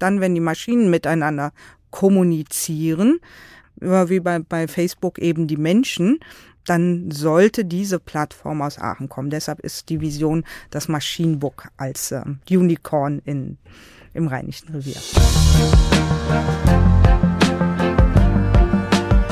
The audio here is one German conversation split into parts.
Dann, wenn die Maschinen miteinander kommunizieren, wie bei, bei Facebook eben die Menschen, dann sollte diese Plattform aus Aachen kommen. Deshalb ist die Vision das Maschinenbook als äh, Unicorn in, im Rheinischen Revier.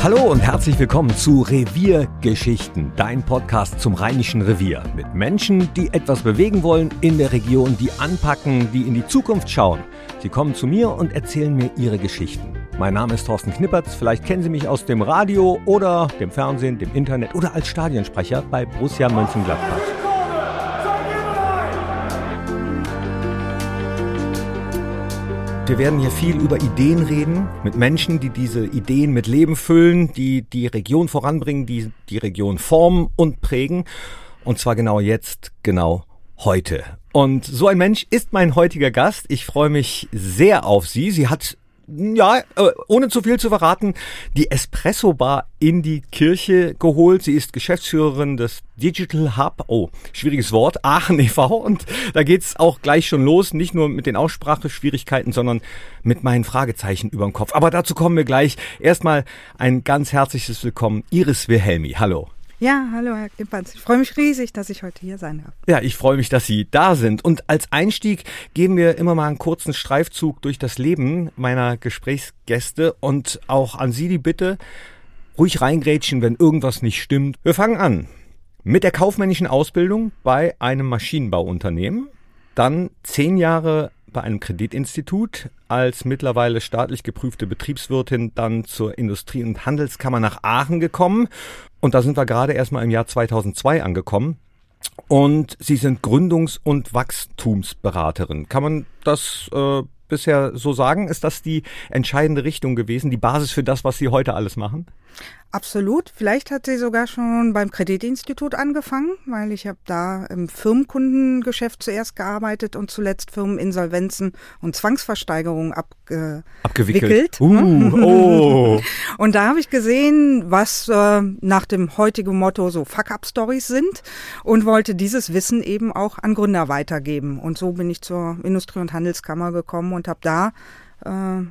Hallo und herzlich willkommen zu Reviergeschichten, dein Podcast zum Rheinischen Revier. Mit Menschen, die etwas bewegen wollen in der Region, die anpacken, die in die Zukunft schauen. Sie kommen zu mir und erzählen mir ihre Geschichten. Mein Name ist Thorsten Knippertz. Vielleicht kennen Sie mich aus dem Radio oder dem Fernsehen, dem Internet oder als Stadionsprecher bei Borussia Mönchengladbach. Wir werden hier viel über Ideen reden, mit Menschen, die diese Ideen mit Leben füllen, die die Region voranbringen, die die Region formen und prägen. Und zwar genau jetzt, genau heute. Und so ein Mensch ist mein heutiger Gast. Ich freue mich sehr auf sie. Sie hat ja, äh, ohne zu viel zu verraten, die Espresso Bar in die Kirche geholt. Sie ist Geschäftsführerin des Digital Hub, oh, schwieriges Wort, Aachen e.V. Und da geht's auch gleich schon los, nicht nur mit den Ausspracheschwierigkeiten, sondern mit meinen Fragezeichen über dem Kopf. Aber dazu kommen wir gleich. Erstmal ein ganz herzliches Willkommen, Iris Wilhelmi. Hallo. Ja, hallo Herr Klimpanz. Ich freue mich riesig, dass ich heute hier sein darf. Ja, ich freue mich, dass Sie da sind. Und als Einstieg geben wir immer mal einen kurzen Streifzug durch das Leben meiner Gesprächsgäste und auch an Sie die Bitte, ruhig reingrätschen, wenn irgendwas nicht stimmt. Wir fangen an mit der kaufmännischen Ausbildung bei einem Maschinenbauunternehmen, dann zehn Jahre bei einem Kreditinstitut, als mittlerweile staatlich geprüfte Betriebswirtin dann zur Industrie- und Handelskammer nach Aachen gekommen und da sind wir gerade erstmal im Jahr 2002 angekommen. Und Sie sind Gründungs- und Wachstumsberaterin. Kann man das äh, bisher so sagen? Ist das die entscheidende Richtung gewesen, die Basis für das, was Sie heute alles machen? Absolut. Vielleicht hat sie sogar schon beim Kreditinstitut angefangen, weil ich habe da im Firmenkundengeschäft zuerst gearbeitet und zuletzt Firmeninsolvenzen und Zwangsversteigerungen abge abgewickelt. Uh, oh. und da habe ich gesehen, was äh, nach dem heutigen Motto so Fuck-up-Stories sind und wollte dieses Wissen eben auch an Gründer weitergeben. Und so bin ich zur Industrie- und Handelskammer gekommen und habe da äh,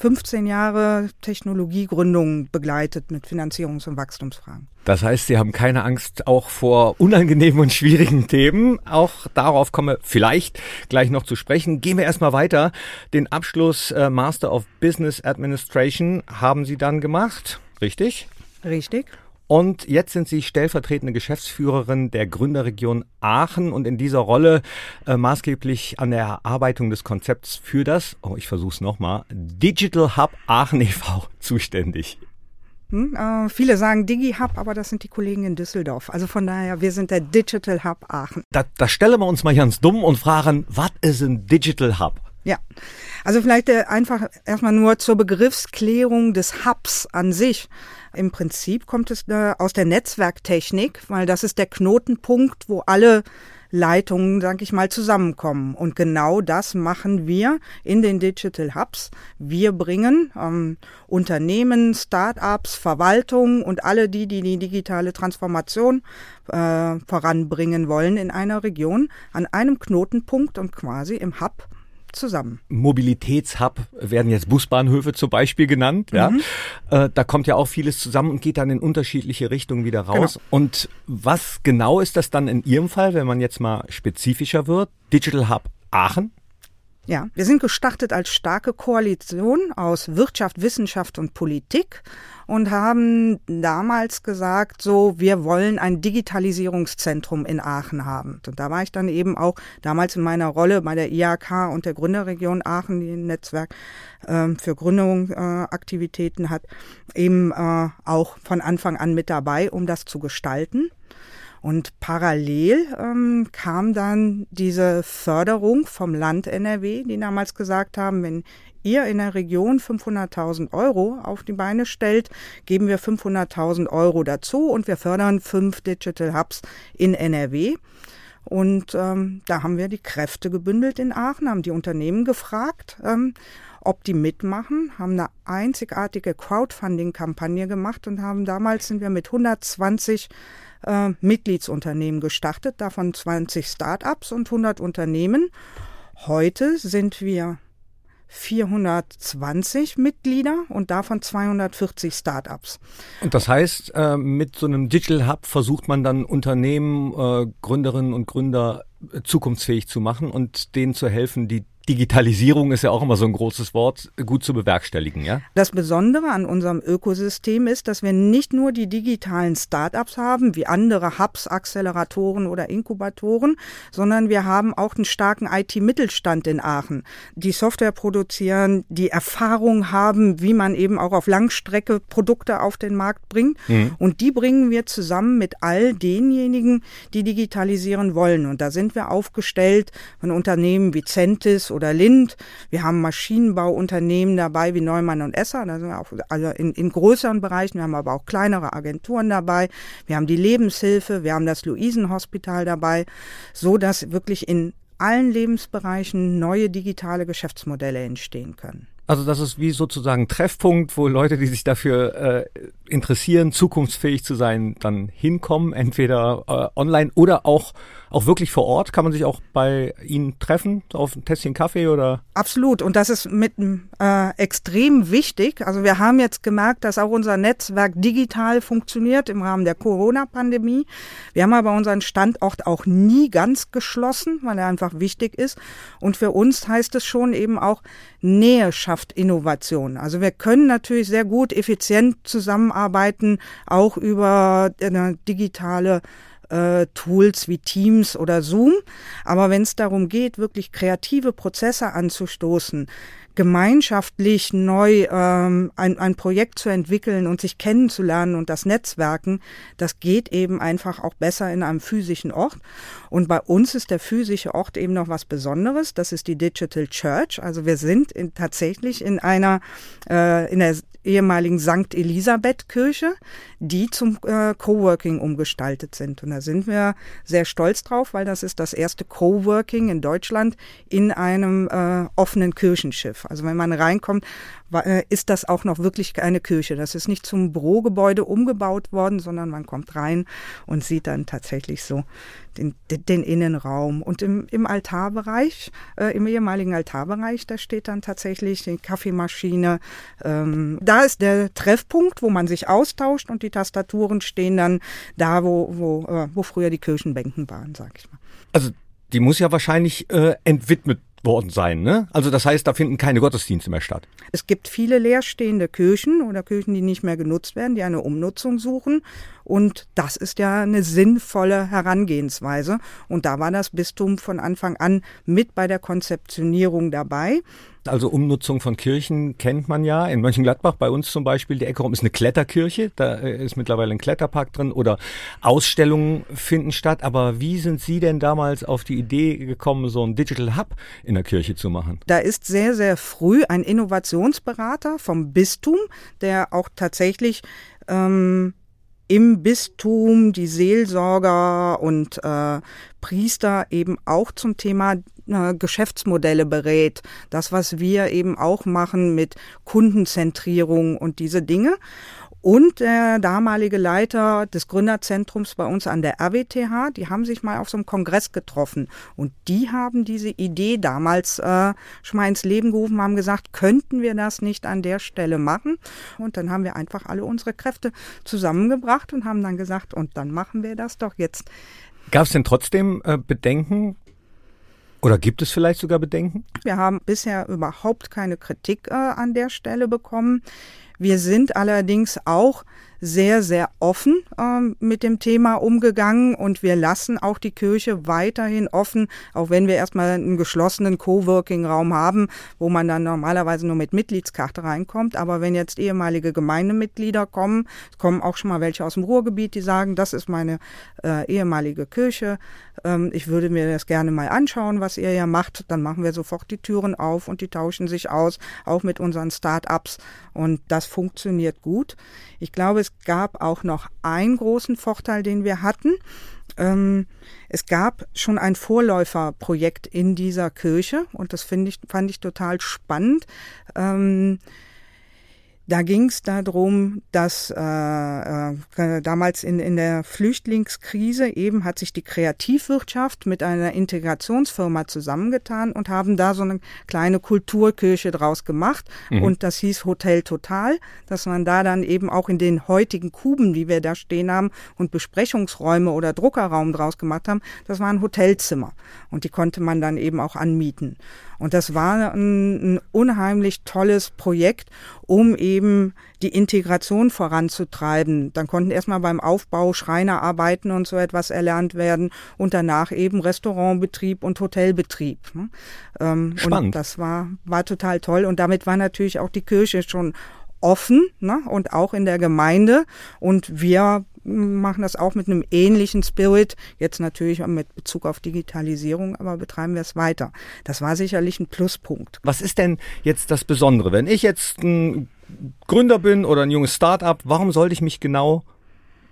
15 Jahre Technologiegründung begleitet mit Finanzierungs- und Wachstumsfragen. Das heißt, Sie haben keine Angst auch vor unangenehmen und schwierigen Themen. Auch darauf komme vielleicht gleich noch zu sprechen. Gehen wir erstmal weiter. Den Abschluss äh, Master of Business Administration haben Sie dann gemacht, richtig? Richtig. Und jetzt sind Sie stellvertretende Geschäftsführerin der Gründerregion Aachen und in dieser Rolle äh, maßgeblich an der Erarbeitung des Konzepts für das, oh, ich versuche es nochmal, Digital Hub Aachen e.V. zuständig. Hm, äh, viele sagen Digi-Hub, aber das sind die Kollegen in Düsseldorf. Also von daher, wir sind der Digital Hub Aachen. Da, da stellen wir uns mal ganz dumm und fragen, was ist ein Digital Hub? Ja, also vielleicht äh, einfach erstmal nur zur Begriffsklärung des Hubs an sich. Im Prinzip kommt es äh, aus der Netzwerktechnik, weil das ist der Knotenpunkt, wo alle Leitungen, sag ich mal, zusammenkommen. Und genau das machen wir in den Digital Hubs. Wir bringen ähm, Unternehmen, Start-ups, Verwaltung und alle die, die die digitale Transformation äh, voranbringen wollen in einer Region an einem Knotenpunkt und quasi im Hub zusammen. Mobilitätshub werden jetzt Busbahnhöfe zum Beispiel genannt. Ja, mhm. äh, da kommt ja auch vieles zusammen und geht dann in unterschiedliche Richtungen wieder raus. Genau. Und was genau ist das dann in Ihrem Fall, wenn man jetzt mal spezifischer wird? Digital Hub Aachen? Ja, wir sind gestartet als starke Koalition aus Wirtschaft, Wissenschaft und Politik und haben damals gesagt, so, wir wollen ein Digitalisierungszentrum in Aachen haben. Und da war ich dann eben auch damals in meiner Rolle bei der IAK und der Gründerregion Aachen, die ein Netzwerk äh, für Gründungsaktivitäten äh, hat, eben äh, auch von Anfang an mit dabei, um das zu gestalten. Und parallel ähm, kam dann diese Förderung vom Land NRW, die damals gesagt haben, wenn ihr in der Region 500.000 Euro auf die Beine stellt, geben wir 500.000 Euro dazu und wir fördern fünf Digital Hubs in NRW. Und ähm, da haben wir die Kräfte gebündelt in Aachen, haben die Unternehmen gefragt, ähm, ob die mitmachen, haben eine einzigartige Crowdfunding-Kampagne gemacht und haben damals sind wir mit 120 äh, Mitgliedsunternehmen gestartet, davon 20 Start-ups und 100 Unternehmen. Heute sind wir 420 Mitglieder und davon 240 Startups. Und das heißt, äh, mit so einem Digital Hub versucht man dann Unternehmen, äh, Gründerinnen und Gründer äh, zukunftsfähig zu machen und denen zu helfen, die Digitalisierung ist ja auch immer so ein großes Wort, gut zu bewerkstelligen, ja? Das Besondere an unserem Ökosystem ist, dass wir nicht nur die digitalen Startups haben, wie andere Hubs, Acceleratoren oder Inkubatoren, sondern wir haben auch einen starken IT-Mittelstand in Aachen, die Software produzieren, die Erfahrung haben, wie man eben auch auf Langstrecke Produkte auf den Markt bringt. Mhm. Und die bringen wir zusammen mit all denjenigen, die digitalisieren wollen. Und da sind wir aufgestellt von Unternehmen wie Centis oder Lind. Wir haben Maschinenbauunternehmen dabei wie Neumann und Esser, da sind wir auch also in, in größeren Bereichen. Wir haben aber auch kleinere Agenturen dabei. Wir haben die Lebenshilfe, wir haben das Luisenhospital dabei, so dass wirklich in allen Lebensbereichen neue digitale Geschäftsmodelle entstehen können. Also das ist wie sozusagen Treffpunkt, wo Leute, die sich dafür äh, interessieren, zukunftsfähig zu sein, dann hinkommen, entweder äh, online oder auch auch wirklich vor Ort. Kann man sich auch bei Ihnen treffen auf ein Tässchen Kaffee oder? Absolut. Und das ist mit äh, extrem wichtig. Also wir haben jetzt gemerkt, dass auch unser Netzwerk digital funktioniert im Rahmen der Corona-Pandemie. Wir haben aber unseren Standort auch nie ganz geschlossen, weil er einfach wichtig ist. Und für uns heißt es schon eben auch Nähe schafft Innovation. Also wir können natürlich sehr gut effizient zusammenarbeiten, auch über eine digitale äh, Tools wie Teams oder Zoom. Aber wenn es darum geht, wirklich kreative Prozesse anzustoßen, gemeinschaftlich neu ähm, ein, ein Projekt zu entwickeln und sich kennenzulernen und das Netzwerken, das geht eben einfach auch besser in einem physischen Ort. Und bei uns ist der physische Ort eben noch was Besonderes. Das ist die Digital Church. Also wir sind in, tatsächlich in einer, äh, in der ehemaligen St. Elisabeth Kirche, die zum äh, Coworking umgestaltet sind. Und da sind wir sehr stolz drauf, weil das ist das erste Coworking in Deutschland in einem äh, offenen Kirchenschiff. Also wenn man reinkommt, äh, ist das auch noch wirklich eine Kirche. Das ist nicht zum Bürogebäude umgebaut worden, sondern man kommt rein und sieht dann tatsächlich so den, den Innenraum. Und im, im Altarbereich, äh, im ehemaligen Altarbereich, da steht dann tatsächlich die Kaffeemaschine. Ähm, da ist der Treffpunkt, wo man sich austauscht und die Tastaturen stehen dann da, wo, wo, äh, wo früher die Kirchenbänken waren, sag ich mal. Also die muss ja wahrscheinlich äh, entwidmet worden sein. Ne? Also das heißt, da finden keine Gottesdienste mehr statt. Es gibt viele leerstehende Kirchen oder Kirchen, die nicht mehr genutzt werden, die eine Umnutzung suchen. Und das ist ja eine sinnvolle Herangehensweise. Und da war das Bistum von Anfang an mit bei der Konzeptionierung dabei. Also Umnutzung von Kirchen kennt man ja. In Mönchengladbach bei uns zum Beispiel, die Ecke rum ist eine Kletterkirche. Da äh, ist mittlerweile ein Kletterpark drin oder Ausstellungen finden statt. Aber wie sind Sie denn damals auf die Idee gekommen, so ein Digital Hub in der Kirche zu machen? Da ist sehr, sehr früh ein Innovationsberater vom Bistum, der auch tatsächlich ähm, im Bistum die Seelsorger und äh, Priester eben auch zum Thema äh, Geschäftsmodelle berät. Das, was wir eben auch machen mit Kundenzentrierung und diese Dinge und der damalige Leiter des Gründerzentrums bei uns an der RWTH, die haben sich mal auf so einem Kongress getroffen und die haben diese Idee damals äh, schon mal ins Leben gerufen, haben gesagt, könnten wir das nicht an der Stelle machen? Und dann haben wir einfach alle unsere Kräfte zusammengebracht und haben dann gesagt, und dann machen wir das doch jetzt. Gab es denn trotzdem äh, Bedenken oder gibt es vielleicht sogar Bedenken? Wir haben bisher überhaupt keine Kritik äh, an der Stelle bekommen. Wir sind allerdings auch sehr, sehr offen ähm, mit dem Thema umgegangen und wir lassen auch die Kirche weiterhin offen, auch wenn wir erstmal einen geschlossenen Coworking-Raum haben, wo man dann normalerweise nur mit Mitgliedskarte reinkommt. Aber wenn jetzt ehemalige Gemeindemitglieder kommen, es kommen auch schon mal welche aus dem Ruhrgebiet, die sagen, das ist meine äh, ehemalige Kirche, ähm, ich würde mir das gerne mal anschauen, was ihr ja macht, dann machen wir sofort die Türen auf und die tauschen sich aus, auch mit unseren Start-ups und das funktioniert gut. Ich glaube, es gab auch noch einen großen Vorteil, den wir hatten. Ähm, es gab schon ein Vorläuferprojekt in dieser Kirche und das ich, fand ich total spannend. Ähm, Da ging es darum, dass äh, äh, damals in, in der Flüchtlingskrise eben hat sich die Kreativwirtschaft mit einer Integrationsfirma zusammengetan und haben da so eine kleine Kulturkirche draus gemacht. Mhm. Und das hieß Hotel Total, dass man da dann eben auch in den heutigen Kuben, die wir da stehen haben, und Besprechungsräume oder Druckerraum draus gemacht haben, das waren Hotelzimmer. Und die konnte man dann eben auch anmieten. Und das war ein, ein unheimlich tolles Projekt, um eben die Integration voranzutreiben. Dann konnten erstmal beim Aufbau Schreiner arbeiten und so etwas erlernt werden und danach eben Restaurantbetrieb und Hotelbetrieb. Ne? Ähm, Spannend. Und das war, war total toll. Und damit war natürlich auch die Kirche schon offen ne? und auch in der Gemeinde. Und wir machen das auch mit einem ähnlichen Spirit, jetzt natürlich mit Bezug auf Digitalisierung, aber betreiben wir es weiter. Das war sicherlich ein Pluspunkt. Was ist denn jetzt das Besondere? Wenn ich jetzt ein Gründer bin oder ein junges Start-up, warum sollte ich mich genau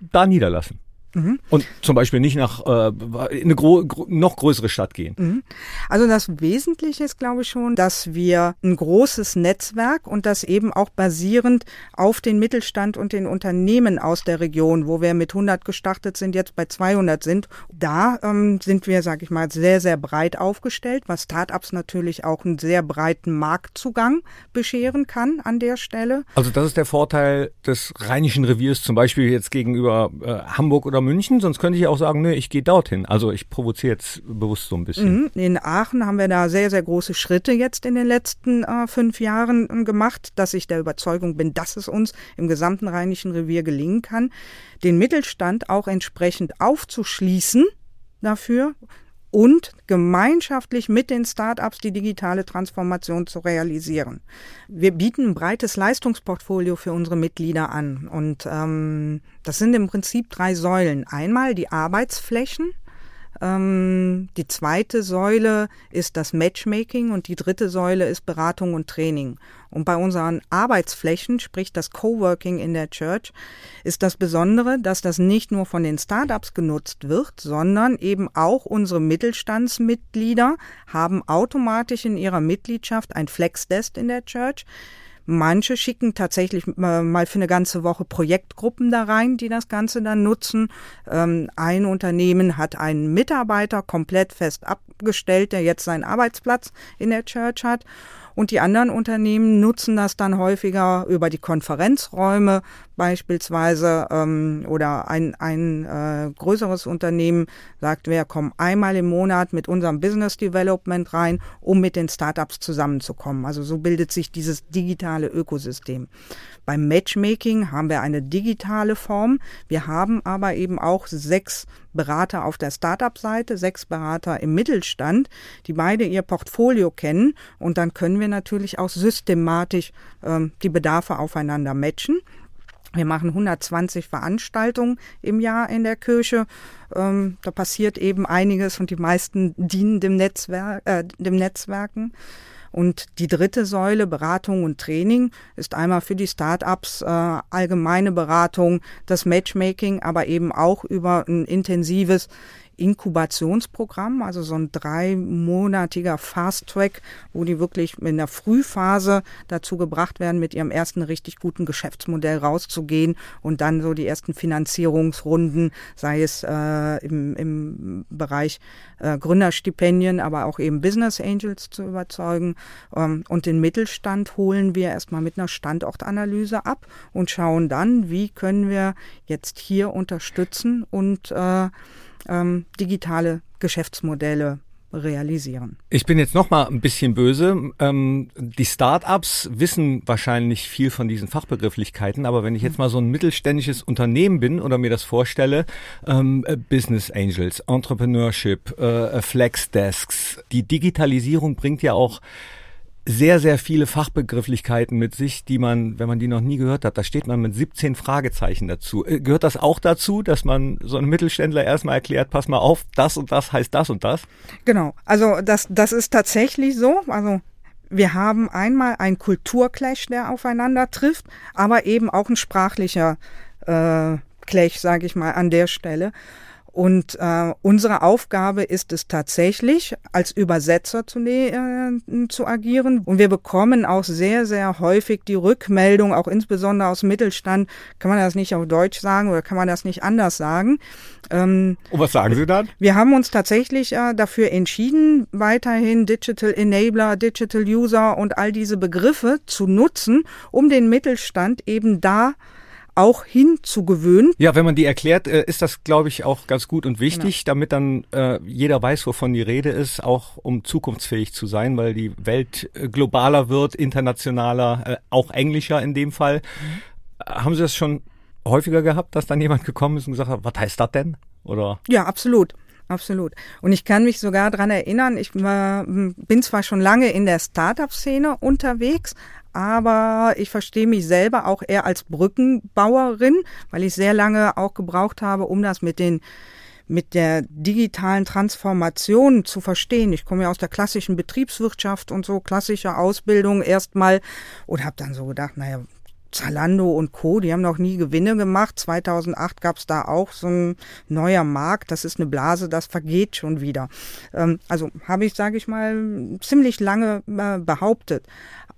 da niederlassen? Mhm. Und zum Beispiel nicht nach äh, in eine gro noch größere Stadt gehen. Mhm. Also das Wesentliche ist, glaube ich, schon, dass wir ein großes Netzwerk und das eben auch basierend auf den Mittelstand und den Unternehmen aus der Region, wo wir mit 100 gestartet sind, jetzt bei 200 sind. Da ähm, sind wir, sage ich mal, sehr, sehr breit aufgestellt, was Startups natürlich auch einen sehr breiten Marktzugang bescheren kann an der Stelle. Also das ist der Vorteil des Rheinischen Reviers zum Beispiel jetzt gegenüber äh, Hamburg oder München, sonst könnte ich auch sagen, nö, ich gehe dorthin. Also ich provoziere jetzt bewusst so ein bisschen. Mhm. In Aachen haben wir da sehr, sehr große Schritte jetzt in den letzten äh, fünf Jahren äh, gemacht, dass ich der Überzeugung bin, dass es uns im gesamten Rheinischen Revier gelingen kann, den Mittelstand auch entsprechend aufzuschließen dafür und gemeinschaftlich mit den Startups die digitale Transformation zu realisieren. Wir bieten ein breites Leistungsportfolio für unsere Mitglieder an und ähm, das sind im Prinzip drei Säulen. Einmal die Arbeitsflächen, ähm, die zweite Säule ist das Matchmaking und die dritte Säule ist Beratung und Training. Und bei unseren Arbeitsflächen, sprich das Coworking in der Church, ist das Besondere, dass das nicht nur von den Startups genutzt wird, sondern eben auch unsere Mittelstandsmitglieder haben automatisch in ihrer Mitgliedschaft ein Flexdesk in der Church. Manche schicken tatsächlich äh, mal für eine ganze Woche Projektgruppen da rein, die das Ganze dann nutzen. Ähm, ein Unternehmen hat einen Mitarbeiter komplett fest abgestellt, der jetzt seinen Arbeitsplatz in der Church hat. Und die anderen Unternehmen nutzen das dann häufiger über die Konferenzräume beispielsweise ähm, oder ein, ein äh, größeres Unternehmen sagt, wir kommen einmal im Monat mit unserem Business Development rein, um mit den Startups zusammenzukommen. Also so bildet sich dieses digitale Ökosystem. Beim Matchmaking haben wir eine digitale Form. Wir haben aber eben auch sechs Berater auf der Startup-Seite, sechs Berater im Mittelstand, die beide ihr Portfolio kennen. Und dann können wir natürlich auch systematisch ähm, die Bedarfe aufeinander matchen. Wir machen 120 Veranstaltungen im Jahr in der Kirche. Ähm, da passiert eben einiges und die meisten dienen dem, Netzwerk, äh, dem Netzwerken. Und die dritte Säule, Beratung und Training, ist einmal für die Startups äh, allgemeine Beratung, das Matchmaking, aber eben auch über ein intensives Inkubationsprogramm, also so ein dreimonatiger Fast Track, wo die wirklich in der Frühphase dazu gebracht werden, mit ihrem ersten richtig guten Geschäftsmodell rauszugehen und dann so die ersten Finanzierungsrunden, sei es äh, im, im Bereich äh, Gründerstipendien, aber auch eben Business Angels zu überzeugen. Ähm, und den Mittelstand holen wir erstmal mit einer Standortanalyse ab und schauen dann, wie können wir jetzt hier unterstützen und äh, ähm, digitale Geschäftsmodelle realisieren. Ich bin jetzt noch mal ein bisschen böse. Ähm, die Startups wissen wahrscheinlich viel von diesen Fachbegrifflichkeiten, aber wenn ich jetzt mal so ein mittelständisches Unternehmen bin oder mir das vorstelle, ähm, äh, Business Angels, Entrepreneurship, äh, Flexdesks, die Digitalisierung bringt ja auch sehr, sehr viele Fachbegrifflichkeiten mit sich, die man, wenn man die noch nie gehört hat, da steht man mit 17 Fragezeichen dazu. Äh, gehört das auch dazu, dass man so einem Mittelständler erstmal erklärt, pass mal auf, das und das heißt das und das? Genau, also das, das ist tatsächlich so. Also wir haben einmal ein Kulturclash, der aufeinander trifft, aber eben auch ein sprachlicher äh, Clash, sage ich mal, an der Stelle. Und äh, unsere Aufgabe ist es tatsächlich, als Übersetzer zu, äh, zu agieren. Und wir bekommen auch sehr, sehr häufig die Rückmeldung, auch insbesondere aus Mittelstand, kann man das nicht auf Deutsch sagen oder kann man das nicht anders sagen. Ähm, und was sagen Sie dann? Wir haben uns tatsächlich äh, dafür entschieden, weiterhin Digital Enabler, Digital User und all diese Begriffe zu nutzen, um den Mittelstand eben da auch hinzugewöhnen. Ja, wenn man die erklärt, äh, ist das, glaube ich, auch ganz gut und wichtig, genau. damit dann äh, jeder weiß, wovon die Rede ist, auch um zukunftsfähig zu sein, weil die Welt äh, globaler wird, internationaler, äh, auch englischer in dem Fall. Mhm. Haben Sie das schon häufiger gehabt, dass dann jemand gekommen ist und gesagt hat, was heißt das denn? Oder? Ja, absolut. Absolut. Und ich kann mich sogar dran erinnern, ich war, bin zwar schon lange in der Startup-Szene unterwegs, aber ich verstehe mich selber auch eher als Brückenbauerin, weil ich sehr lange auch gebraucht habe, um das mit den mit der digitalen Transformation zu verstehen. Ich komme ja aus der klassischen Betriebswirtschaft und so klassische Ausbildung erstmal und habe dann so gedacht, naja, Zalando und Co., die haben noch nie Gewinne gemacht. 2008 gab es da auch so ein neuer Markt. Das ist eine Blase, das vergeht schon wieder. Ähm, also habe ich, sage ich mal, ziemlich lange äh, behauptet.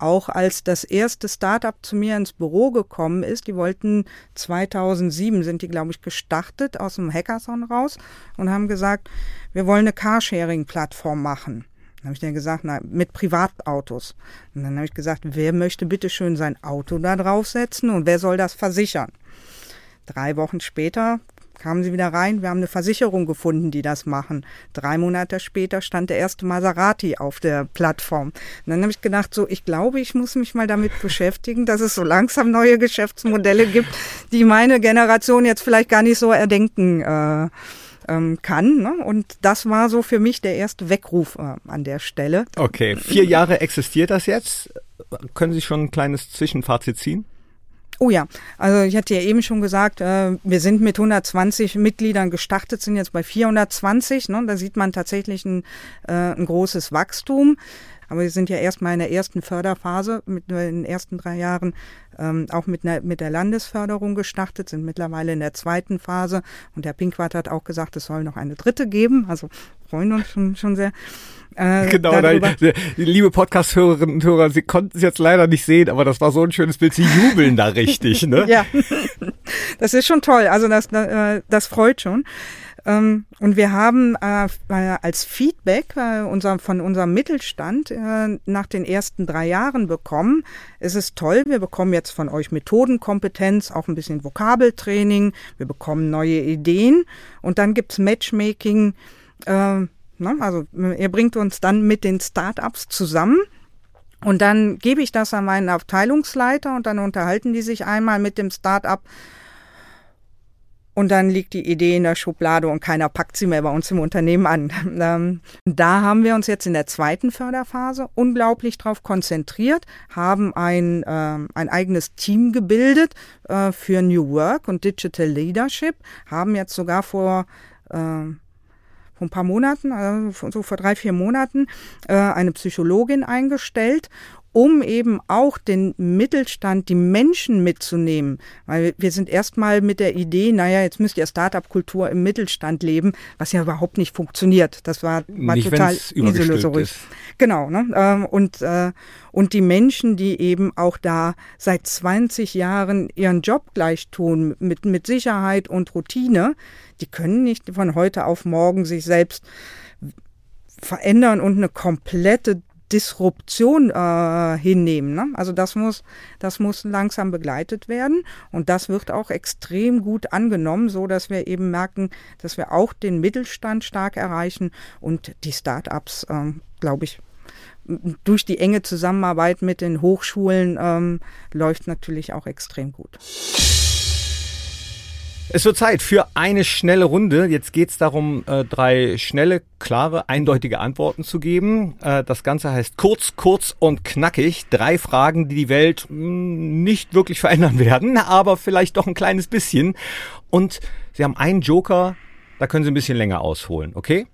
Auch als das erste Startup zu mir ins Büro gekommen ist, die wollten 2007 sind die, glaube ich, gestartet aus dem Hackathon raus und haben gesagt, wir wollen eine Carsharing-Plattform machen. Dann habe ich dann gesagt, na, mit Privatautos. Und dann habe ich gesagt, wer möchte bitte schön sein Auto da draufsetzen und wer soll das versichern? Drei Wochen später kamen sie wieder rein, wir haben eine Versicherung gefunden, die das machen. Drei Monate später stand der erste Maserati auf der Plattform. Und dann habe ich gedacht, so, ich glaube, ich muss mich mal damit beschäftigen, dass es so langsam neue Geschäftsmodelle gibt, die meine Generation jetzt vielleicht gar nicht so erdenken äh, ähm, kann. Ne? Und das war so für mich der erste Weckruf äh, an der Stelle. Okay, vier Jahre existiert das jetzt. Können Sie schon ein kleines Zwischenfazit ziehen? Oh ja, also ich hatte ja eben schon gesagt, äh, wir sind mit 120 Mitgliedern gestartet, sind jetzt bei 420. Ne? Da sieht man tatsächlich ein, äh, ein großes Wachstum. Aber wir sind ja erstmal in der ersten Förderphase, mit in den ersten drei Jahren ähm, auch mit, ne, mit der Landesförderung gestartet, sind mittlerweile in der zweiten Phase. Und der Pinkwart hat auch gesagt, es soll noch eine dritte geben. Also freuen uns schon, schon sehr. Äh, genau, darüber. liebe Podcast-Hörerinnen und Hörer, Sie konnten es jetzt leider nicht sehen, aber das war so ein schönes Bild. Sie jubeln da richtig, ne? ja, das ist schon toll. Also das, äh, das freut schon. Ähm, und wir haben äh, äh, als Feedback äh, unser, von unserem Mittelstand äh, nach den ersten drei Jahren bekommen, es ist toll, wir bekommen jetzt von euch Methodenkompetenz, auch ein bisschen Vokabeltraining, wir bekommen neue Ideen und dann gibt's Matchmaking. Äh, ne? Also ihr bringt uns dann mit den Startups zusammen. Und dann gebe ich das an meinen Abteilungsleiter und dann unterhalten die sich einmal mit dem Startup, und dann liegt die Idee in der Schublade und keiner packt sie mehr bei uns im Unternehmen an. Ähm, da haben wir uns jetzt in der zweiten Förderphase unglaublich drauf konzentriert, haben ein, äh, ein eigenes Team gebildet äh, für New Work und Digital Leadership, haben jetzt sogar vor äh, vor ein paar Monaten, also so vor drei, vier Monaten, äh, eine Psychologin eingestellt um eben auch den Mittelstand, die Menschen mitzunehmen. Weil wir sind erstmal mit der Idee, naja, jetzt müsst ihr Startup-Kultur im Mittelstand leben, was ja überhaupt nicht funktioniert. Das war, war nicht, total illusorisch. Genau, ne? Ähm, und, äh, und die Menschen, die eben auch da seit 20 Jahren ihren Job gleich tun, mit, mit Sicherheit und Routine, die können nicht von heute auf morgen sich selbst verändern und eine komplette Disruption äh, hinnehmen. Ne? Also das muss, das muss langsam begleitet werden und das wird auch extrem gut angenommen, so dass wir eben merken, dass wir auch den Mittelstand stark erreichen und die Start-ups, äh, glaube ich, durch die enge Zusammenarbeit mit den Hochschulen ähm, läuft natürlich auch extrem gut. Es wird Zeit für eine schnelle Runde. Jetzt geht es darum, äh, drei schnelle, klare, eindeutige Antworten zu geben. Äh, das Ganze heißt kurz, kurz und knackig. Drei Fragen, die die Welt hm, nicht wirklich verändern werden, aber vielleicht doch ein kleines bisschen. Und Sie haben einen Joker, da können Sie ein bisschen länger ausholen, okay?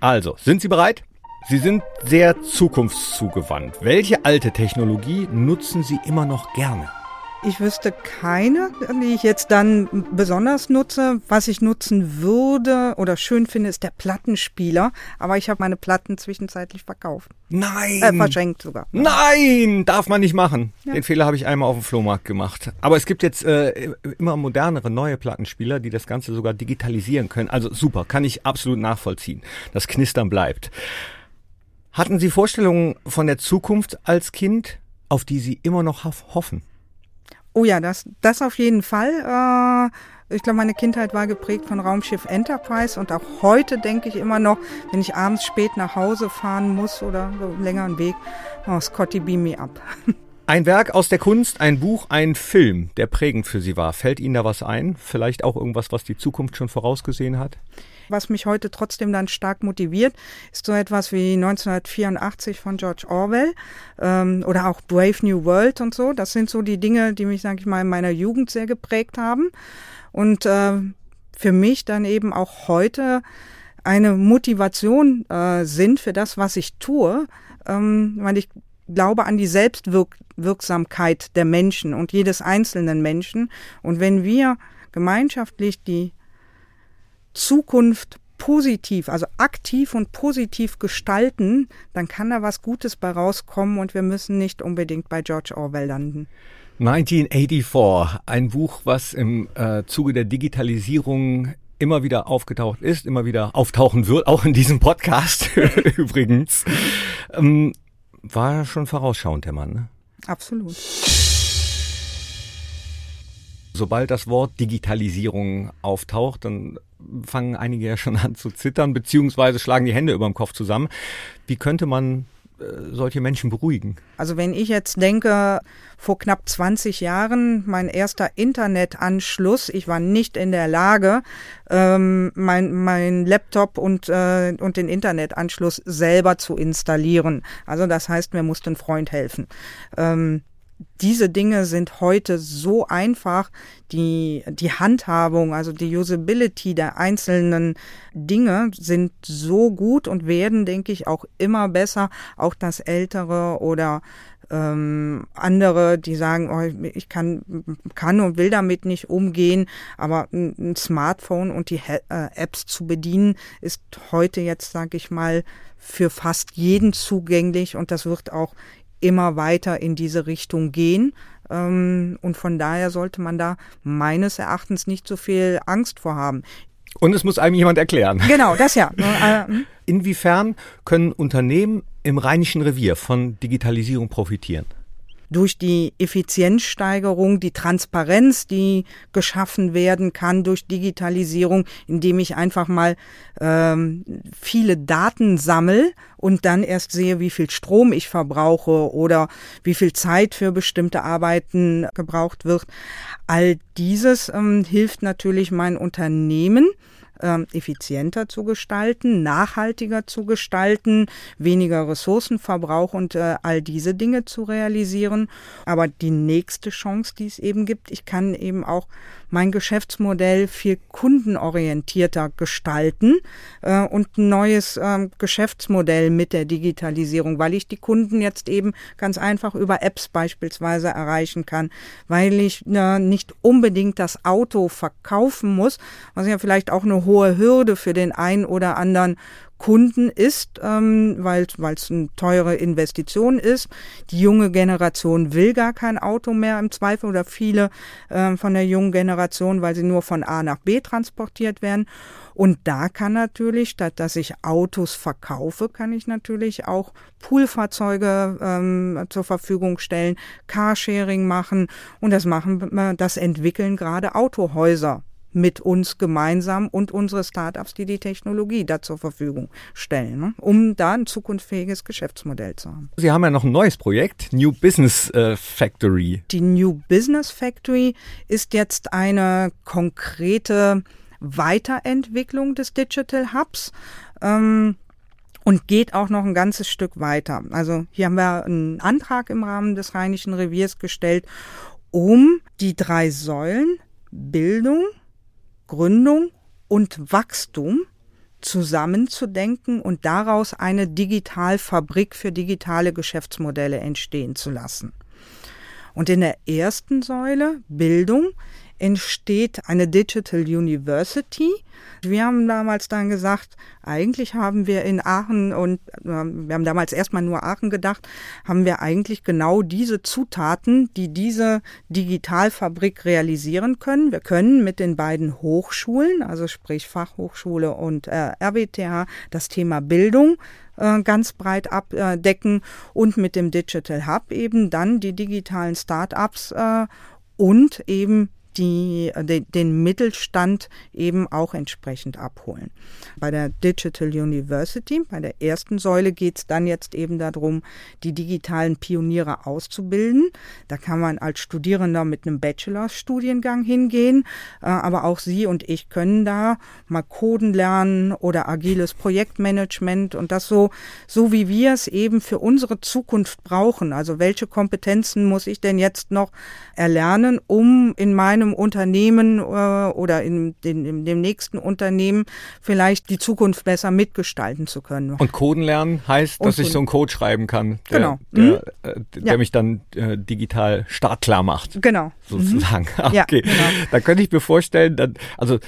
Also, sind Sie bereit? Sie sind sehr zukunftszugewandt. Welche alte Technologie nutzen Sie immer noch gerne? Ich wüsste keine, die ich jetzt dann besonders nutze. Was ich nutzen würde oder schön finde, ist der Plattenspieler. Aber ich habe meine Platten zwischenzeitlich verkauft. Nein! Äh, verschenkt sogar. Nein! Darf man nicht machen. Ja. Den Fehler habe ich einmal auf dem Flohmarkt gemacht. Aber es gibt jetzt äh, immer modernere, neue Plattenspieler, die das Ganze sogar digitalisieren können. Also super, kann ich absolut nachvollziehen. Das Knistern bleibt. Hatten Sie Vorstellungen von der Zukunft als Kind, auf die Sie immer noch hoffen? Oh ja, das, das auf jeden Fall. Äh, ich glaube, meine Kindheit war geprägt von Raumschiff Enterprise und auch heute denke ich immer noch, wenn ich abends spät nach Hause fahren muss oder so einen längeren Weg, oh, Scotty beam me up. Ein Werk aus der Kunst, ein Buch, ein Film, der prägend für Sie war. Fällt Ihnen da was ein? Vielleicht auch irgendwas, was die Zukunft schon vorausgesehen hat? Was mich heute trotzdem dann stark motiviert, ist so etwas wie 1984 von George Orwell ähm, oder auch Brave New World und so. Das sind so die Dinge, die mich, sage ich mal, in meiner Jugend sehr geprägt haben und äh, für mich dann eben auch heute eine Motivation äh, sind für das, was ich tue, ähm, weil ich glaube an die Selbstwirksamkeit der Menschen und jedes einzelnen Menschen. Und wenn wir gemeinschaftlich die Zukunft positiv, also aktiv und positiv gestalten, dann kann da was Gutes bei rauskommen und wir müssen nicht unbedingt bei George Orwell landen. 1984, ein Buch, was im äh, Zuge der Digitalisierung immer wieder aufgetaucht ist, immer wieder auftauchen wird, auch in diesem Podcast übrigens. Ähm, war schon vorausschauend, der Mann. Ne? Absolut. Sobald das Wort Digitalisierung auftaucht, dann fangen einige ja schon an zu zittern, beziehungsweise schlagen die Hände über dem Kopf zusammen. Wie könnte man äh, solche Menschen beruhigen? Also wenn ich jetzt denke, vor knapp 20 Jahren mein erster Internetanschluss, ich war nicht in der Lage, ähm, mein, mein Laptop und, äh, und den Internetanschluss selber zu installieren. Also das heißt, mir musste ein Freund helfen. Ähm, diese Dinge sind heute so einfach, die, die Handhabung, also die Usability der einzelnen Dinge sind so gut und werden, denke ich, auch immer besser. Auch das Ältere oder ähm, andere, die sagen, oh, ich kann, kann und will damit nicht umgehen, aber ein Smartphone und die äh, Apps zu bedienen, ist heute jetzt, sage ich mal, für fast jeden zugänglich und das wird auch immer weiter in diese Richtung gehen. Ähm, und von daher sollte man da meines Erachtens nicht so viel Angst vor haben. Und es muss einem jemand erklären. Genau, das ja. Äh, hm? Inwiefern können Unternehmen im Rheinischen Revier von Digitalisierung profitieren? Durch die Effizienzsteigerung, die Transparenz, die geschaffen werden kann durch Digitalisierung, indem ich einfach mal ähm, viele Daten sammle und dann erst sehe, wie viel Strom ich verbrauche oder wie viel Zeit für bestimmte Arbeiten gebraucht wird. All dieses ähm, hilft natürlich mein Unternehmen ähm, effizienter zu gestalten, nachhaltiger zu gestalten, weniger Ressourcenverbrauch und äh, all diese Dinge zu realisieren. Aber die nächste Chance, die es eben gibt, ich kann eben auch mein Geschäftsmodell viel kundenorientierter gestalten äh, und ein neues äh, Geschäftsmodell mit der Digitalisierung, weil ich die Kunden jetzt eben ganz einfach über Apps beispielsweise erreichen kann, weil ich äh, nicht unbedingt das Auto verkaufen muss, was ja vielleicht auch eine hohe Hürde für den einen oder anderen Kunden ist, ähm, weil es eine teure Investition ist. Die junge Generation will gar kein Auto mehr im Zweifel oder viele äh, von der jungen Generation, weil sie nur von A nach B transportiert werden. Und da kann natürlich, statt dass ich Autos verkaufe, kann ich natürlich auch Poolfahrzeuge ähm, zur Verfügung stellen, Carsharing machen und das machen, das entwickeln gerade Autohäuser mit uns gemeinsam und unsere Startups, die die Technologie da zur Verfügung stellen, ne? um da ein zukunftsfähiges Geschäftsmodell zu haben. Sie haben ja noch ein neues Projekt, New Business äh, Factory. Die New Business Factory ist jetzt eine konkrete Weiterentwicklung des Digital Hubs. Ähm, und geht auch noch ein ganzes Stück weiter. Also hier haben wir einen Antrag im Rahmen des Rheinischen Reviers gestellt, um die drei Säulen Bildung, Gründung und Wachstum zusammenzudenken und daraus eine Digitalfabrik für digitale Geschäftsmodelle entstehen zu lassen. Und in der ersten Säule, Bildung, entsteht eine Digital University. Wir haben damals dann gesagt, eigentlich haben wir in Aachen und äh, wir haben damals erstmal nur Aachen gedacht, haben wir eigentlich genau diese Zutaten, die diese Digitalfabrik realisieren können. Wir können mit den beiden Hochschulen, also sprich Fachhochschule und äh, RWTH, das Thema Bildung äh, ganz breit abdecken und mit dem Digital Hub eben dann die digitalen Start-ups äh, und eben die, den Mittelstand eben auch entsprechend abholen. Bei der Digital University, bei der ersten Säule geht es dann jetzt eben darum, die digitalen Pioniere auszubilden. Da kann man als Studierender mit einem Bachelorstudiengang hingehen, äh, aber auch Sie und ich können da mal Coden lernen oder agiles Projektmanagement und das so, so wie wir es eben für unsere Zukunft brauchen. Also welche Kompetenzen muss ich denn jetzt noch erlernen, um in meinem einem Unternehmen äh, oder in, in, in, dem nächsten Unternehmen vielleicht die Zukunft besser mitgestalten zu können. Und Coden lernen heißt, dass ich so einen Code schreiben kann, der, genau. der, mhm. der, der ja. mich dann äh, digital startklar macht. Genau. Sozusagen. Mhm. Okay. Ja, genau. Da könnte ich mir vorstellen, dann, also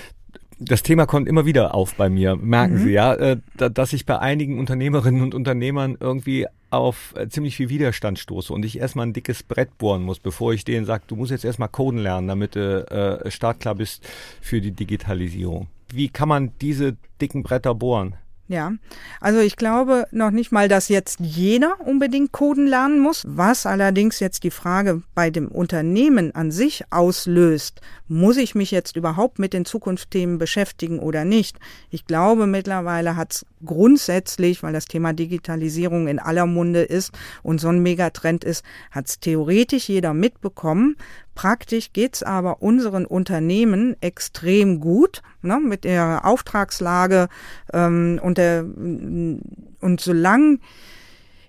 das Thema kommt immer wieder auf bei mir, merken mhm. Sie, ja, äh, dass ich bei einigen Unternehmerinnen und Unternehmern irgendwie auf äh, ziemlich viel Widerstand stoße und ich erstmal ein dickes Brett bohren muss, bevor ich denen sage, du musst jetzt erstmal Coden lernen, damit du äh, startklar bist für die Digitalisierung. Wie kann man diese dicken Bretter bohren? Ja, also ich glaube noch nicht mal, dass jetzt jeder unbedingt Coden lernen muss. Was allerdings jetzt die Frage bei dem Unternehmen an sich auslöst, muss ich mich jetzt überhaupt mit den Zukunftsthemen beschäftigen oder nicht? Ich glaube, mittlerweile hat es grundsätzlich, weil das Thema Digitalisierung in aller Munde ist und so ein Megatrend ist, hat es theoretisch jeder mitbekommen. Praktisch geht's aber unseren Unternehmen extrem gut ne, mit der Auftragslage ähm, und, der, und solange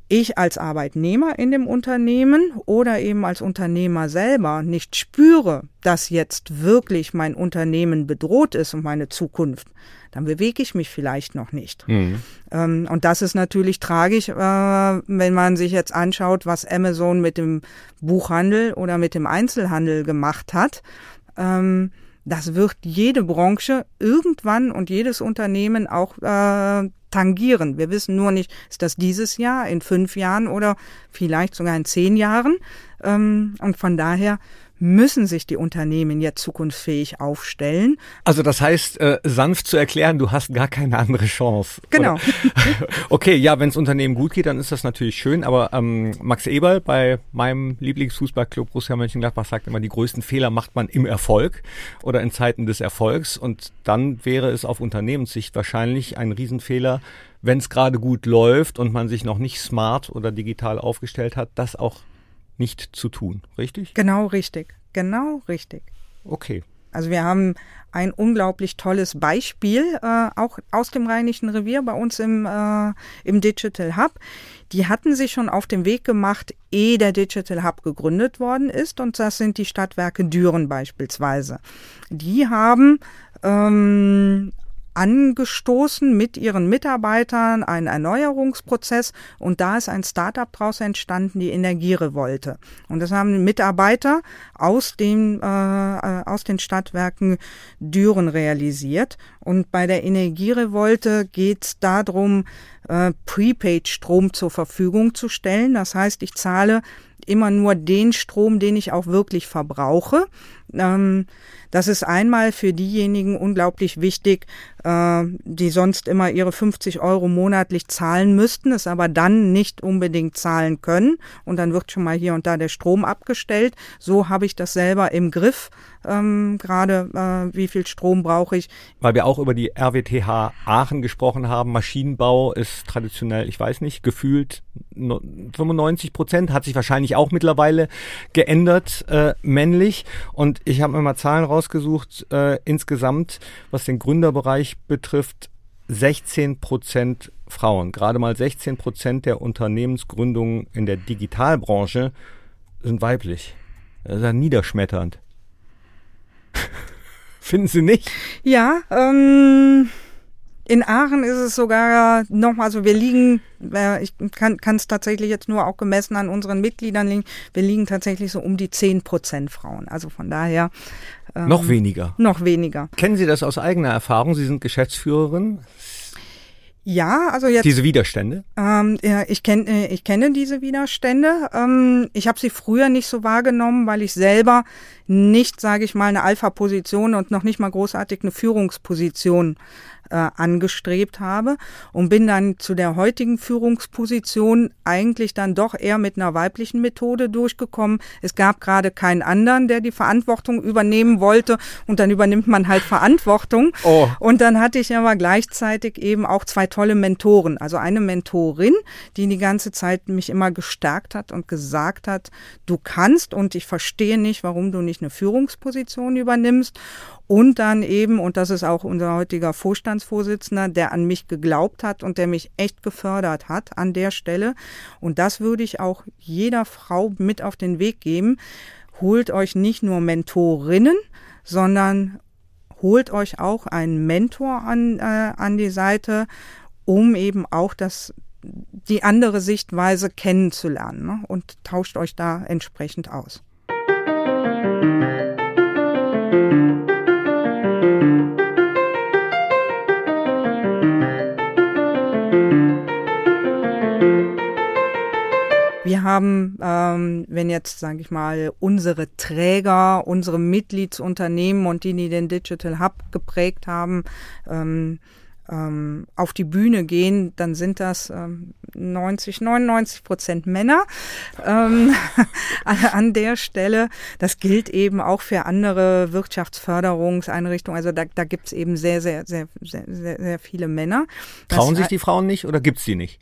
ich als Arbeitnehmer in dem Unternehmen oder eben als Unternehmer selber nicht spüre, dass jetzt wirklich mein Unternehmen bedroht ist und meine Zukunft, dann bewege ich mich vielleicht noch nicht. Mhm. Ähm, und das ist natürlich tragisch, äh, wenn man sich jetzt anschaut, was Amazon mit dem Buchhandel oder mit dem Einzelhandel gemacht hat. Ähm, das wird jede Branche irgendwann und jedes Unternehmen auch äh, tangieren. Wir wissen nur nicht, ist das dieses Jahr, in fünf Jahren oder vielleicht sogar in zehn Jahren. Ähm, und von daher müssen sich die Unternehmen jetzt zukunftsfähig aufstellen. Also das heißt, äh, sanft zu erklären, du hast gar keine andere Chance. Genau. okay, ja, wenn es Unternehmen gut geht, dann ist das natürlich schön, aber ähm, Max Eberl bei meinem Lieblingsfußballclub Borussia Mönchengladbach sagt immer, die größten Fehler macht man im Erfolg oder in Zeiten des Erfolgs und dann wäre es auf Unternehmenssicht wahrscheinlich ein Riesenfehler, wenn es gerade gut läuft und man sich noch nicht smart oder digital aufgestellt hat, das auch nicht zu tun, richtig? Genau richtig, genau richtig. Okay. Also wir haben ein unglaublich tolles Beispiel, äh, auch aus dem Rheinischen Revier bei uns im, äh, im Digital Hub. Die hatten sich schon auf den Weg gemacht, ehe der Digital Hub gegründet worden ist. Und das sind die Stadtwerke Düren beispielsweise. Die haben ähm, angestoßen mit ihren Mitarbeitern einen Erneuerungsprozess und da ist ein Startup daraus entstanden, die Energierevolte. Und das haben Mitarbeiter aus den, äh, äh, aus den Stadtwerken Düren realisiert. Und bei der Energierevolte geht es darum, äh, Prepaid-Strom zur Verfügung zu stellen. Das heißt, ich zahle immer nur den Strom, den ich auch wirklich verbrauche. Ähm, das ist einmal für diejenigen unglaublich wichtig, äh, die sonst immer ihre 50 Euro monatlich zahlen müssten, es aber dann nicht unbedingt zahlen können. Und dann wird schon mal hier und da der Strom abgestellt. So habe ich das selber im Griff, ähm, gerade äh, wie viel Strom brauche ich. Weil wir auch über die RWTH Aachen gesprochen haben. Maschinenbau ist traditionell, ich weiß nicht, gefühlt 95 Prozent, hat sich wahrscheinlich auch mittlerweile geändert, äh, männlich. Und ich habe mir mal Zahlen rausgesucht, äh, insgesamt, was den Gründerbereich betrifft, 16 Prozent Frauen. Gerade mal 16 Prozent der Unternehmensgründungen in der Digitalbranche sind weiblich. Das ist ja niederschmetternd. Finden Sie nicht? Ja, ähm, In Aachen ist es sogar noch, also wir liegen, äh, ich kann es tatsächlich jetzt nur auch gemessen an unseren Mitgliedern liegen, wir liegen tatsächlich so um die 10 Prozent Frauen. Also von daher. Ähm, noch weniger. Noch weniger. Kennen Sie das aus eigener Erfahrung? Sie sind Geschäftsführerin. Ja, also jetzt. Diese Widerstände? Ähm, ja, ich, kenn, äh, ich kenne diese Widerstände. Ähm, ich habe sie früher nicht so wahrgenommen, weil ich selber nicht, sage ich mal, eine Alpha-Position und noch nicht mal großartig eine Führungsposition äh, angestrebt habe und bin dann zu der heutigen Führungsposition eigentlich dann doch eher mit einer weiblichen Methode durchgekommen. Es gab gerade keinen anderen, der die Verantwortung übernehmen wollte und dann übernimmt man halt Verantwortung. Oh. Und dann hatte ich aber gleichzeitig eben auch zwei tolle Mentoren. Also eine Mentorin, die die ganze Zeit mich immer gestärkt hat und gesagt hat, du kannst und ich verstehe nicht, warum du nicht eine Führungsposition übernimmst. Und dann eben, und das ist auch unser heutiger Vorstandsvorsitzender, der an mich geglaubt hat und der mich echt gefördert hat an der Stelle. Und das würde ich auch jeder Frau mit auf den Weg geben. Holt euch nicht nur Mentorinnen, sondern holt euch auch einen Mentor an, äh, an die Seite, um eben auch das, die andere Sichtweise kennenzulernen ne? und tauscht euch da entsprechend aus. Wir haben, ähm, wenn jetzt, sage ich mal, unsere Träger, unsere Mitgliedsunternehmen und die, die den Digital Hub geprägt haben, ähm, ähm, auf die Bühne gehen, dann sind das ähm, 90, 99 Prozent Männer ähm, an der Stelle. Das gilt eben auch für andere Wirtschaftsförderungseinrichtungen. Also da, da gibt es eben sehr, sehr, sehr, sehr, sehr viele Männer. Trauen das, sich die Frauen nicht oder gibt es die nicht?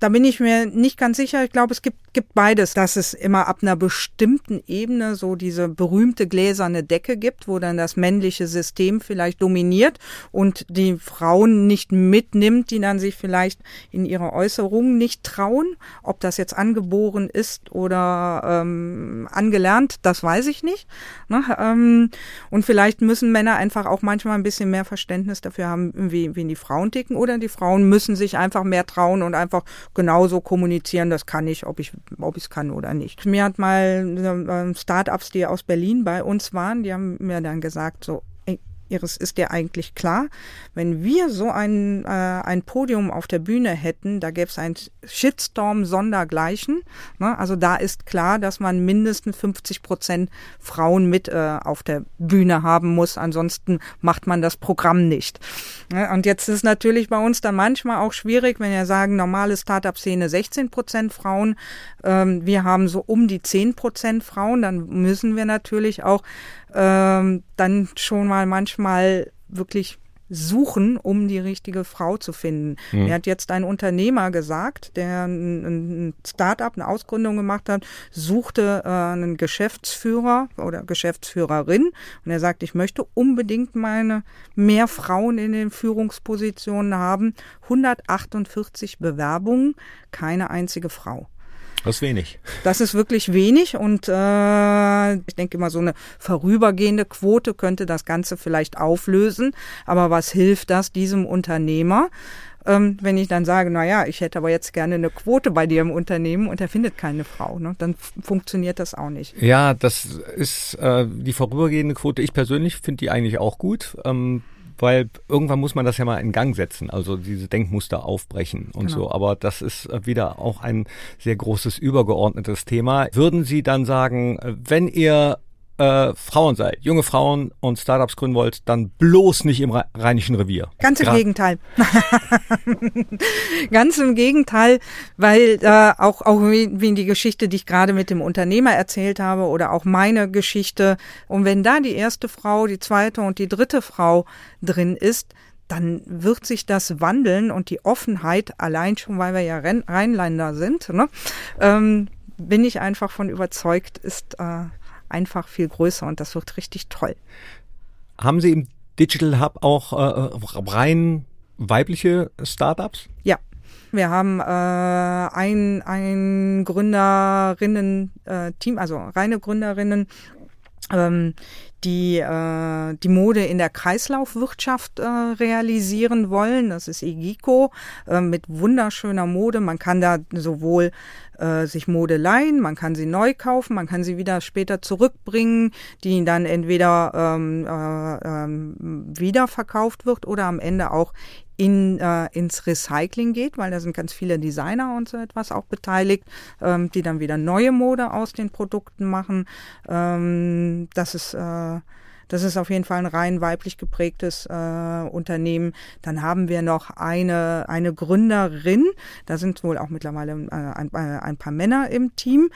Da bin ich mir nicht ganz sicher. Ich glaube, es gibt, gibt beides, dass es immer ab einer bestimmten Ebene so diese berühmte gläserne Decke gibt, wo dann das männliche System vielleicht dominiert und die Frauen nicht mitnimmt, die dann sich vielleicht in ihrer Äußerung nicht trauen. Ob das jetzt angeboren ist oder ähm, angelernt, das weiß ich nicht. Ne? Ähm, und vielleicht müssen Männer einfach auch manchmal ein bisschen mehr Verständnis dafür haben, wie, wie die Frauen ticken oder die Frauen müssen sich einfach mehr trauen und einfach genauso kommunizieren, das kann ich, ob ich ob ich es kann oder nicht. Mir hat mal Startups, die aus Berlin bei uns waren, die haben mir dann gesagt, so Iris, ist dir eigentlich klar, wenn wir so ein, äh, ein Podium auf der Bühne hätten, da gäbe es einen Shitstorm sondergleichen. Ne? Also da ist klar, dass man mindestens 50 Prozent Frauen mit äh, auf der Bühne haben muss, ansonsten macht man das Programm nicht. Ne? Und jetzt ist natürlich bei uns dann manchmal auch schwierig, wenn wir sagen, normale Startup-Szene 16 Prozent Frauen, ähm, wir haben so um die 10 Prozent Frauen, dann müssen wir natürlich auch ähm, dann schon mal manchmal wirklich suchen, um die richtige Frau zu finden. Mhm. Mir hat jetzt ein Unternehmer gesagt, der ein, Start-up, eine Ausgründung gemacht hat, suchte äh, einen Geschäftsführer oder Geschäftsführerin und er sagt, ich möchte unbedingt meine mehr Frauen in den Führungspositionen haben. 148 Bewerbungen, keine einzige Frau. Das ist wenig. Das ist wirklich wenig und äh, ich denke mal, so eine vorübergehende Quote könnte das Ganze vielleicht auflösen. Aber was hilft das diesem Unternehmer? Ähm, wenn ich dann sage, na ja, ich hätte aber jetzt gerne eine Quote bei dir im Unternehmen und er findet keine Frau, ne? dann funktioniert das auch nicht. Ja, das ist äh, die vorübergehende Quote. Ich persönlich finde die eigentlich auch gut. Ähm, weil irgendwann muss man das ja mal in Gang setzen, also diese Denkmuster aufbrechen und genau. so. Aber das ist äh, wieder auch ein sehr großes übergeordnetes Thema. Würden Sie dann sagen, äh, wenn ihr äh, Frauen seid, junge Frauen und Startups gründen wollt, dann bloß nicht im Rheinischen Revier. Ganz im Gra Gegenteil. Ganz im Gegenteil, weil äh, auch, auch wie, wie die Geschichte, die ich gerade mit dem Unternehmer erzählt habe oder auch meine Geschichte. Und wenn da die erste Frau, die zweite und die dritte Frau drin ist, dann wird sich das wandeln und die Offenheit, allein schon, weil wir ja Rheinländer sind, ne, ähm, bin ich einfach von überzeugt, ist äh, einfach viel größer und das wird richtig toll. Haben Sie im Digital Hub auch äh, rein weibliche Startups? Ja. Wir haben äh, ein, ein Gründerinnen-Team, äh, also reine Gründerinnen ähm, die äh, die Mode in der Kreislaufwirtschaft äh, realisieren wollen. Das ist Egiko äh, mit wunderschöner Mode. Man kann da sowohl äh, sich Mode leihen, man kann sie neu kaufen, man kann sie wieder später zurückbringen, die dann entweder ähm, äh, ähm, wiederverkauft wird oder am Ende auch in, äh, ins Recycling geht, weil da sind ganz viele Designer und so etwas auch beteiligt, ähm, die dann wieder neue Mode aus den Produkten machen. Ähm, das ist äh, das ist auf jeden Fall ein rein weiblich geprägtes äh, Unternehmen. Dann haben wir noch eine, eine Gründerin, da sind wohl auch mittlerweile äh, ein, äh, ein paar Männer im Team,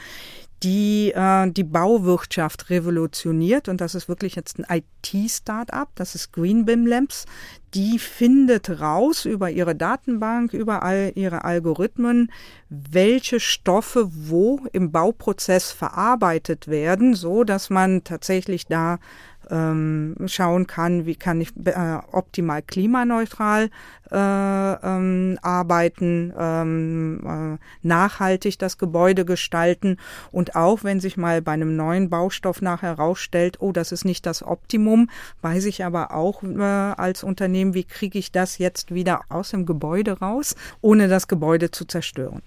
die äh, die Bauwirtschaft revolutioniert und das ist wirklich jetzt ein IT-Startup, das ist Greenbim Labs. Die findet raus über ihre Datenbank, über all ihre Algorithmen, welche Stoffe wo im Bauprozess verarbeitet werden, so dass man tatsächlich da ähm, schauen kann, wie kann ich äh, optimal klimaneutral äh, ähm, arbeiten, ähm, äh, nachhaltig das Gebäude gestalten. Und auch wenn sich mal bei einem neuen Baustoff nachher herausstellt, oh, das ist nicht das Optimum, weiß ich aber auch äh, als Unternehmen, wie kriege ich das jetzt wieder aus dem Gebäude raus, ohne das Gebäude zu zerstören.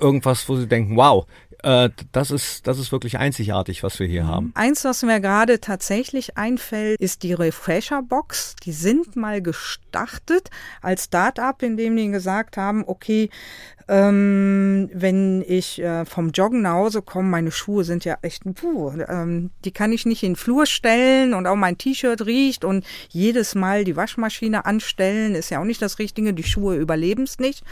Irgendwas, wo Sie denken, wow, äh, das, ist, das ist wirklich einzigartig, was wir hier mhm. haben. Eins, was mir gerade tatsächlich einfällt, ist die Refresher Box. Die sind mal gestartet als Start-up, indem die gesagt haben, okay, ähm, wenn ich äh, vom Joggen nach Hause komme, meine Schuhe sind ja echt, puh, ähm, die kann ich nicht in den Flur stellen und auch mein T-Shirt riecht und jedes Mal die Waschmaschine anstellen, ist ja auch nicht das Richtige, die Schuhe überleben es nicht.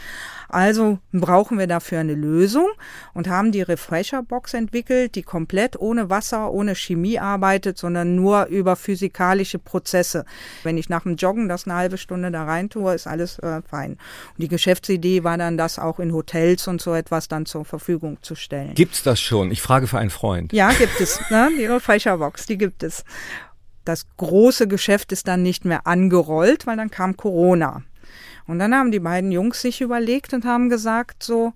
Also brauchen wir dafür eine Lösung und haben die Refresher Box entwickelt, die komplett ohne Wasser, ohne Chemie arbeitet, sondern nur über physikalische Prozesse. Wenn ich nach dem Joggen das eine halbe Stunde da rein tue, ist alles äh, fein. Und die Geschäftsidee war dann, das auch in Hotels und so etwas dann zur Verfügung zu stellen. Gibt's das schon? Ich frage für einen Freund. Ja, gibt es. Ne? Die Refresher Box, die gibt es. Das große Geschäft ist dann nicht mehr angerollt, weil dann kam Corona. Und dann haben die beiden Jungs sich überlegt und haben gesagt, so,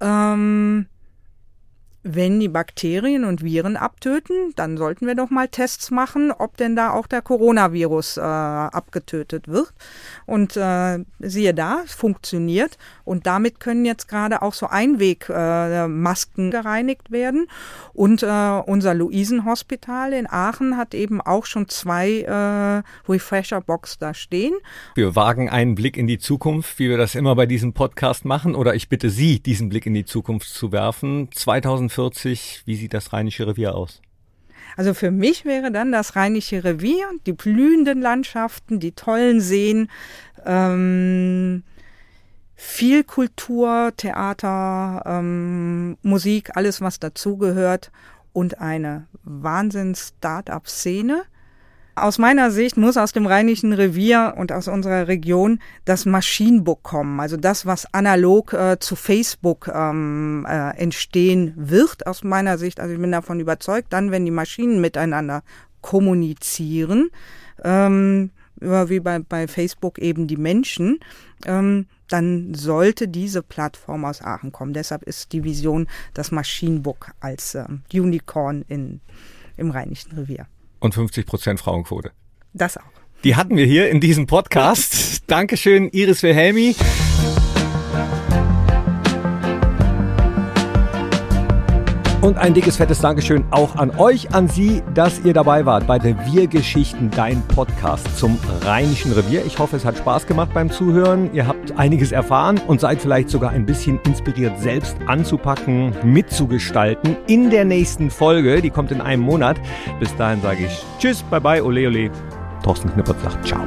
ähm, wenn die Bakterien und Viren abtöten, dann sollten wir doch mal Tests machen, ob denn da auch der Coronavirus äh, abgetötet wird. Und äh, siehe da, es funktioniert. Und damit können jetzt gerade auch so Einwegmasken äh, gereinigt werden. Und äh, unser Luisenhospital in Aachen hat eben auch schon zwei äh, Refresher-Box da stehen. Wir wagen einen Blick in die Zukunft, wie wir das immer bei diesem Podcast machen. Oder ich bitte Sie, diesen Blick in die Zukunft zu werfen. 2040, wie sieht das Rheinische Revier aus? Also für mich wäre dann das Rheinische Revier, die blühenden Landschaften, die tollen Seen, ähm, viel Kultur, Theater, ähm, Musik, alles was dazugehört und eine Wahnsinns-Start-up-Szene. Aus meiner Sicht muss aus dem Rheinischen Revier und aus unserer Region das Maschinenbook kommen, also das, was analog äh, zu Facebook ähm, äh, entstehen wird, aus meiner Sicht. Also ich bin davon überzeugt, dann, wenn die Maschinen miteinander kommunizieren, ähm, wie bei, bei Facebook eben die Menschen, ähm, dann sollte diese Plattform aus Aachen kommen. Deshalb ist die Vision das Maschinenbook als äh, Unicorn in, im Rheinischen Revier. Und 50 Prozent Frauenquote. Das auch. Die hatten wir hier in diesem Podcast. Dankeschön, Iris Wilhelmi. Und ein dickes, fettes Dankeschön auch an euch, an Sie, dass ihr dabei wart bei Reviergeschichten, dein Podcast zum Rheinischen Revier. Ich hoffe, es hat Spaß gemacht beim Zuhören. Ihr habt einiges erfahren und seid vielleicht sogar ein bisschen inspiriert, selbst anzupacken, mitzugestalten in der nächsten Folge. Die kommt in einem Monat. Bis dahin sage ich Tschüss, bye bye, ole ole. Thorsten Knippert sagt Ciao.